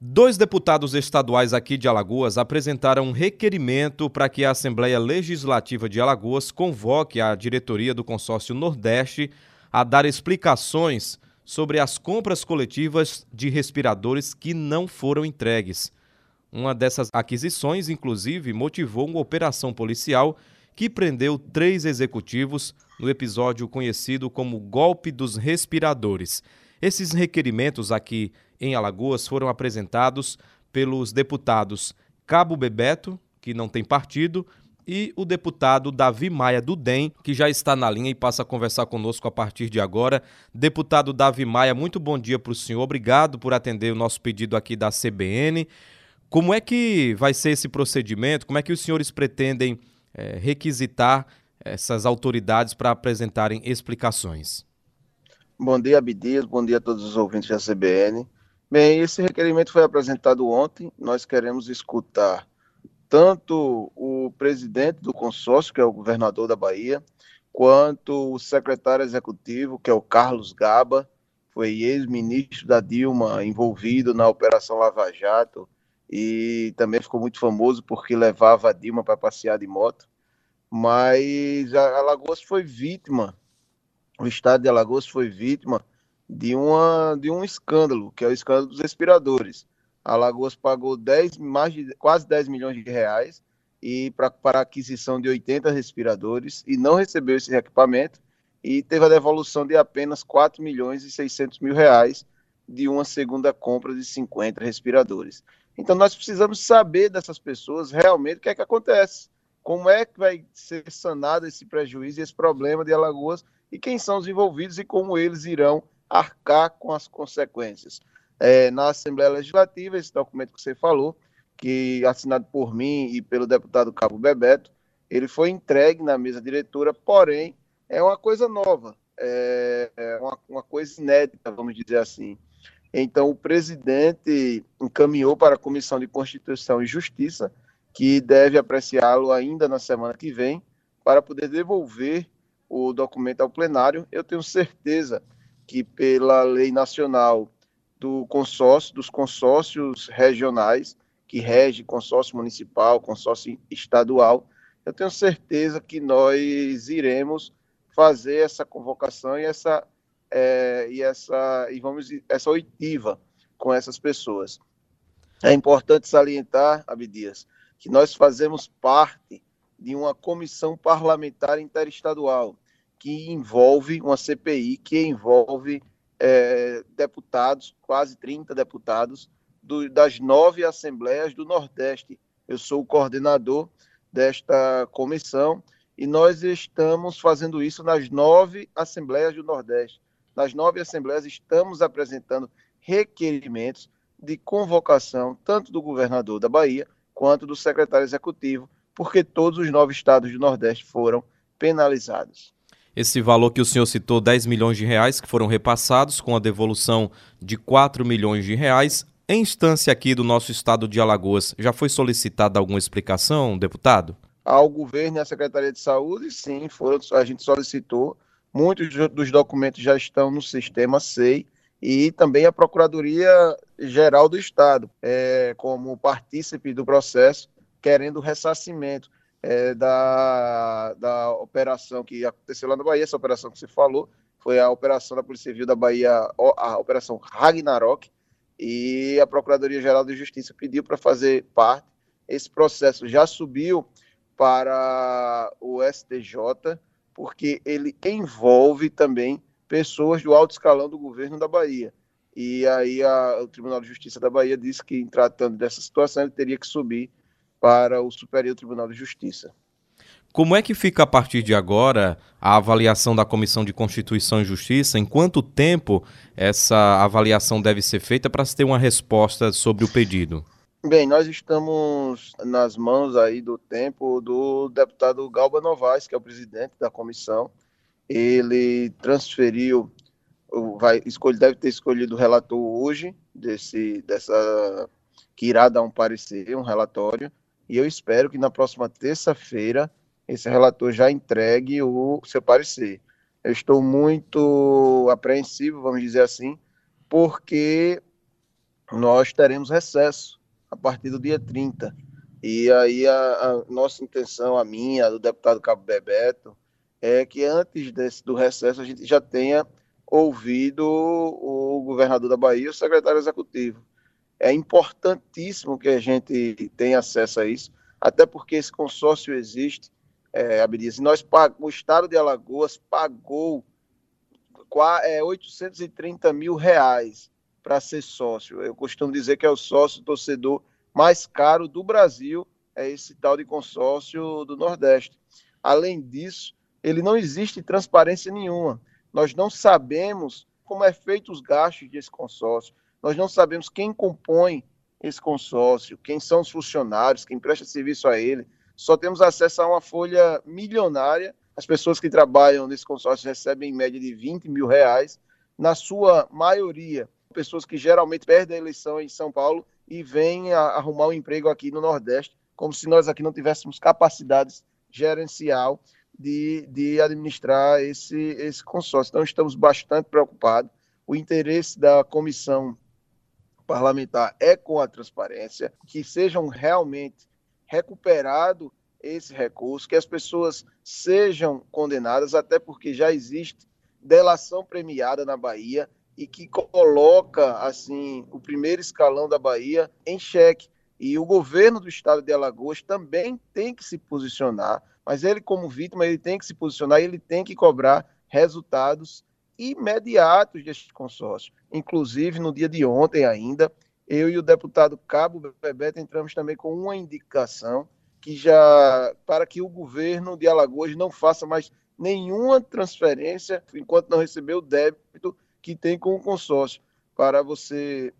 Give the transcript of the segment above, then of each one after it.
Dois deputados estaduais aqui de Alagoas apresentaram um requerimento para que a Assembleia Legislativa de Alagoas convoque a diretoria do consórcio Nordeste a dar explicações sobre as compras coletivas de respiradores que não foram entregues. Uma dessas aquisições, inclusive, motivou uma operação policial que prendeu três executivos no episódio conhecido como Golpe dos Respiradores. Esses requerimentos aqui em Alagoas foram apresentados pelos deputados Cabo Bebeto, que não tem partido, e o deputado Davi Maia do DEM, que já está na linha e passa a conversar conosco a partir de agora. Deputado Davi Maia, muito bom dia para o senhor. Obrigado por atender o nosso pedido aqui da CBN. Como é que vai ser esse procedimento? Como é que os senhores pretendem é, requisitar essas autoridades para apresentarem explicações? Bom dia, Abdias. Bom dia a todos os ouvintes da CBN. Bem, esse requerimento foi apresentado ontem. Nós queremos escutar tanto o presidente do consórcio, que é o governador da Bahia, quanto o secretário executivo, que é o Carlos Gaba, foi ex-ministro da Dilma, envolvido na Operação Lava Jato, e também ficou muito famoso porque levava a Dilma para passear de moto. Mas a Alagoas foi vítima, o estado de Alagoas foi vítima de, uma, de um escândalo, que é o escândalo dos respiradores. Alagoas pagou 10, mais de, quase 10 milhões de reais e pra, para aquisição de 80 respiradores e não recebeu esse equipamento e teve a devolução de apenas 4 milhões e 600 mil reais de uma segunda compra de 50 respiradores. Então nós precisamos saber dessas pessoas realmente o que é que acontece, como é que vai ser sanado esse prejuízo e esse problema de Alagoas e quem são os envolvidos e como eles irão arcar com as consequências. É, na Assembleia Legislativa, esse documento que você falou, que assinado por mim e pelo deputado Cabo Bebeto, ele foi entregue na mesa diretora, porém é uma coisa nova, é, é uma, uma coisa inédita, vamos dizer assim. Então, o presidente encaminhou para a Comissão de Constituição e Justiça, que deve apreciá-lo ainda na semana que vem, para poder devolver o documento ao plenário. Eu tenho certeza que pela lei nacional do consórcio, dos consórcios regionais, que rege consórcio municipal, consórcio estadual, eu tenho certeza que nós iremos fazer essa convocação e essa é, e essa e vamos essa oitiva com essas pessoas. É importante salientar, Abdias, que nós fazemos parte de uma comissão parlamentar interestadual que envolve uma CPI que envolve é, deputados, quase 30 deputados, do, das nove assembleias do Nordeste. Eu sou o coordenador desta comissão e nós estamos fazendo isso nas nove assembleias do Nordeste. Nas nove assembleias estamos apresentando requerimentos de convocação, tanto do governador da Bahia quanto do secretário executivo, porque todos os nove estados do Nordeste foram penalizados. Esse valor que o senhor citou, 10 milhões de reais, que foram repassados com a devolução de 4 milhões de reais, em instância aqui do nosso estado de Alagoas, já foi solicitada alguma explicação, deputado? Ao governo e à Secretaria de Saúde, sim, foram, a gente solicitou. Muitos dos documentos já estão no sistema SEI e também a Procuradoria Geral do Estado, é, como partícipe do processo, querendo ressarcimento é, da, da operação que aconteceu lá na Bahia, essa operação que você falou, foi a operação da Polícia Civil da Bahia, a operação Ragnarok, e a Procuradoria-Geral de Justiça pediu para fazer parte. Esse processo já subiu para o STJ, porque ele envolve também pessoas do alto escalão do governo da Bahia. E aí a, o Tribunal de Justiça da Bahia disse que, em tratando dessa situação, ele teria que subir para o Superior Tribunal de Justiça. Como é que fica a partir de agora a avaliação da Comissão de Constituição e Justiça? Em quanto tempo essa avaliação deve ser feita para se ter uma resposta sobre o pedido? Bem, nós estamos nas mãos aí do tempo do deputado Galba Novaes, que é o presidente da comissão. Ele transferiu, vai, escolhe, deve ter escolhido o relator hoje desse, dessa que irá dar um parecer, um relatório e eu espero que na próxima terça-feira esse relator já entregue o seu parecer. Eu estou muito apreensivo, vamos dizer assim, porque nós teremos recesso a partir do dia 30. E aí a, a nossa intenção, a minha, do deputado Cabo Bebeto, é que antes desse, do recesso a gente já tenha ouvido o governador da Bahia, o secretário executivo. É importantíssimo que a gente tenha acesso a isso, até porque esse consórcio existe, é, Abdias, nós o estado de Alagoas pagou é, 830 mil reais para ser sócio. Eu costumo dizer que é o sócio torcedor mais caro do Brasil, é esse tal de consórcio do Nordeste. Além disso, ele não existe transparência nenhuma. Nós não sabemos como é feito os gastos desse consórcio. Nós não sabemos quem compõe esse consórcio, quem são os funcionários, quem presta serviço a ele. Só temos acesso a uma folha milionária. As pessoas que trabalham nesse consórcio recebem em média de 20 mil reais. Na sua maioria, pessoas que geralmente perdem a eleição em São Paulo e vêm arrumar um emprego aqui no Nordeste, como se nós aqui não tivéssemos capacidades gerencial de, de administrar esse, esse consórcio. Então, estamos bastante preocupados. O interesse da comissão parlamentar é com a transparência, que sejam realmente recuperado esse recurso, que as pessoas sejam condenadas, até porque já existe delação premiada na Bahia e que coloca assim o primeiro escalão da Bahia em xeque. E o governo do estado de Alagoas também tem que se posicionar, mas ele como vítima ele tem que se posicionar, ele tem que cobrar resultados imediatos deste consórcio. Inclusive, no dia de ontem ainda, eu e o deputado Cabo Bebeto entramos também com uma indicação que já para que o governo de Alagoas não faça mais nenhuma transferência enquanto não receber o débito que tem com o consórcio. Para você,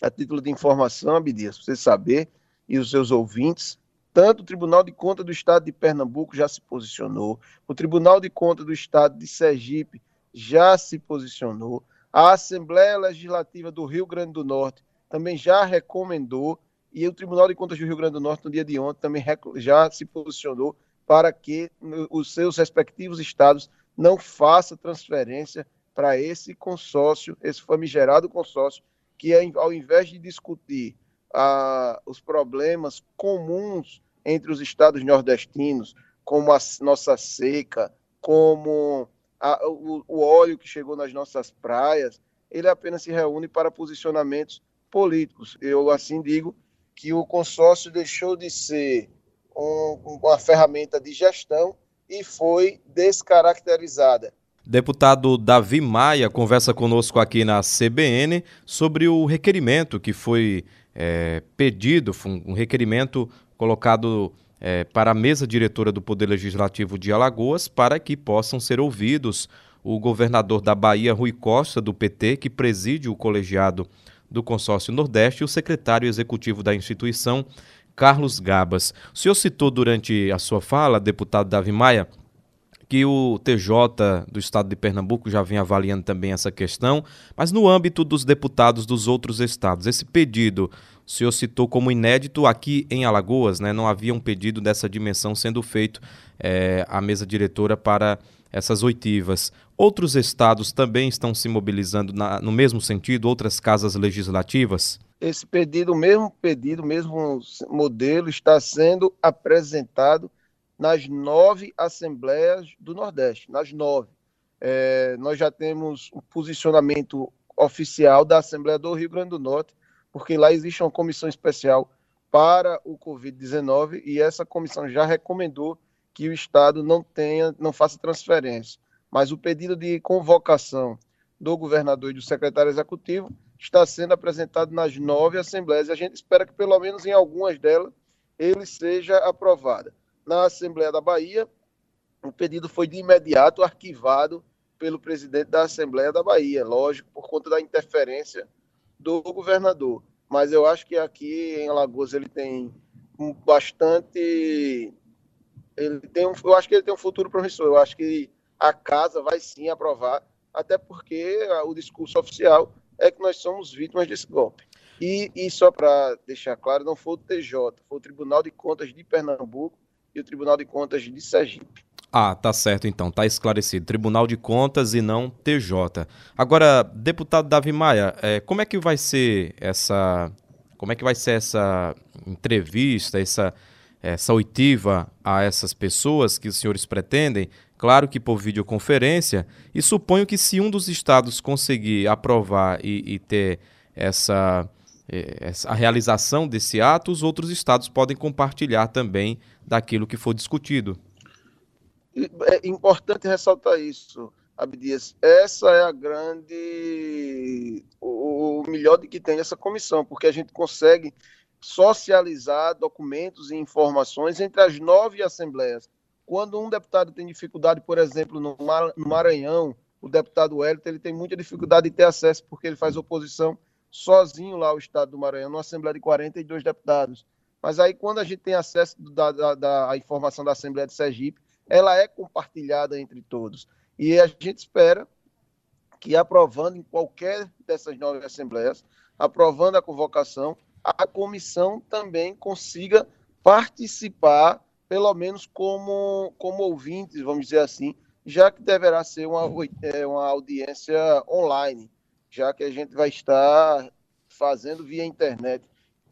a título de informação, Abdias, você saber, e os seus ouvintes, tanto o Tribunal de Contas do Estado de Pernambuco já se posicionou, o Tribunal de Contas do Estado de Sergipe já se posicionou. A Assembleia Legislativa do Rio Grande do Norte também já recomendou e o Tribunal de Contas do Rio Grande do Norte, no dia de ontem, também já se posicionou para que os seus respectivos estados não façam transferência para esse consórcio, esse famigerado consórcio, que é, ao invés de discutir ah, os problemas comuns entre os estados nordestinos, como a nossa seca, como a, o, o óleo que chegou nas nossas praias, ele apenas se reúne para posicionamentos políticos. Eu assim digo que o consórcio deixou de ser um, uma ferramenta de gestão e foi descaracterizada. Deputado Davi Maia conversa conosco aqui na CBN sobre o requerimento que foi é, pedido, um requerimento colocado é, para a mesa diretora do Poder Legislativo de Alagoas para que possam ser ouvidos o governador da Bahia, Rui Costa, do PT, que preside o colegiado do Consórcio Nordeste, e o secretário executivo da instituição, Carlos Gabas. O senhor citou durante a sua fala, deputado Davi Maia, que o TJ do estado de Pernambuco já vem avaliando também essa questão, mas no âmbito dos deputados dos outros estados, esse pedido, o senhor citou como inédito aqui em Alagoas, né? Não havia um pedido dessa dimensão sendo feito é, à mesa diretora para essas oitivas. Outros estados também estão se mobilizando na, no mesmo sentido, outras casas legislativas? Esse pedido, o mesmo pedido, o mesmo modelo está sendo apresentado nas nove assembleias do Nordeste, nas nove. É, nós já temos o posicionamento oficial da Assembleia do Rio Grande do Norte, porque lá existe uma comissão especial para o Covid-19 e essa comissão já recomendou que o Estado não tenha, não faça transferência. Mas o pedido de convocação do governador e do secretário executivo está sendo apresentado nas nove assembleias e a gente espera que pelo menos em algumas delas ele seja aprovado na Assembleia da Bahia. O pedido foi de imediato arquivado pelo presidente da Assembleia da Bahia, lógico, por conta da interferência do governador. Mas eu acho que aqui em Alagoas ele tem bastante. Ele tem um, eu acho que ele tem um futuro promissor. Eu acho que a casa vai sim aprovar, até porque o discurso oficial é que nós somos vítimas desse golpe. E, e só para deixar claro, não foi o TJ, foi o Tribunal de Contas de Pernambuco e o Tribunal de Contas de Sergipe. Ah, tá certo então, tá esclarecido. Tribunal de Contas e não TJ. Agora, deputado Davi Maia, é, como é que vai ser essa, como é que vai ser essa entrevista, essa, essa oitiva a essas pessoas que os senhores pretendem? Claro que por videoconferência, e suponho que se um dos estados conseguir aprovar e, e ter essa, essa a realização desse ato, os outros estados podem compartilhar também daquilo que for discutido. É importante ressaltar isso, Abdias. Essa é a grande. o melhor de que tem essa comissão, porque a gente consegue socializar documentos e informações entre as nove assembleias. Quando um deputado tem dificuldade, por exemplo, no Maranhão, o deputado Wellington, ele tem muita dificuldade de ter acesso, porque ele faz oposição sozinho lá ao estado do Maranhão, numa Assembleia de 42 deputados. Mas aí, quando a gente tem acesso da, da, da informação da Assembleia de Sergipe, ela é compartilhada entre todos. E a gente espera que, aprovando em qualquer dessas nove assembleias, aprovando a convocação, a comissão também consiga participar, pelo menos como, como ouvintes, vamos dizer assim, já que deverá ser uma, é, uma audiência online, já que a gente vai estar fazendo via internet.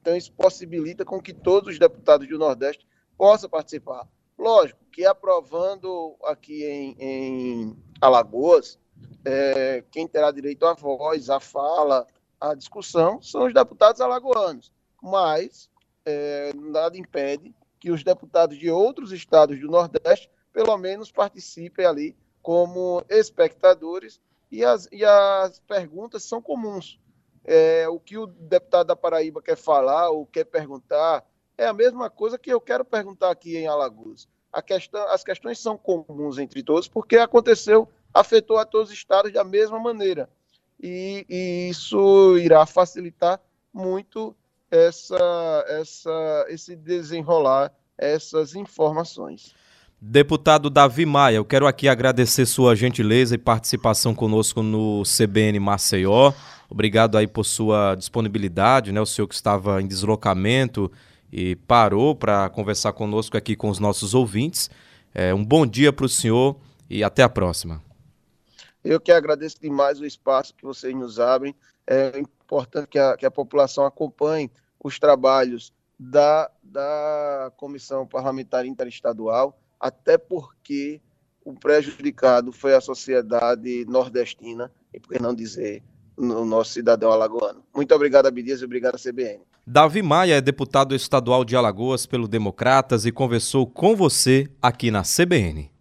Então, isso possibilita com que todos os deputados do Nordeste possam participar. Lógico que aprovando aqui em, em Alagoas, é, quem terá direito à voz, à fala, à discussão são os deputados alagoanos. Mas é, nada impede que os deputados de outros estados do Nordeste, pelo menos, participem ali como espectadores e as, e as perguntas são comuns. É, o que o deputado da Paraíba quer falar ou quer perguntar, é a mesma coisa que eu quero perguntar aqui em Alagoas. Questão, as questões são comuns entre todos, porque aconteceu, afetou a todos os estados da mesma maneira. E, e isso irá facilitar muito essa, essa, esse desenrolar essas informações. Deputado Davi Maia, eu quero aqui agradecer sua gentileza e participação conosco no CBN Maceió. Obrigado aí por sua disponibilidade, né? O senhor que estava em deslocamento e parou para conversar conosco aqui com os nossos ouvintes. É, um bom dia para o senhor e até a próxima. Eu que agradeço demais o espaço que vocês nos abrem. É importante que a, que a população acompanhe os trabalhos da, da Comissão Parlamentar Interestadual, até porque o prejudicado foi a sociedade nordestina, e por que não dizer no nosso cidadão alagoano. Muito obrigado, Abdias, e obrigado à CBN. Davi Maia é deputado estadual de Alagoas pelo Democratas e conversou com você aqui na CBN.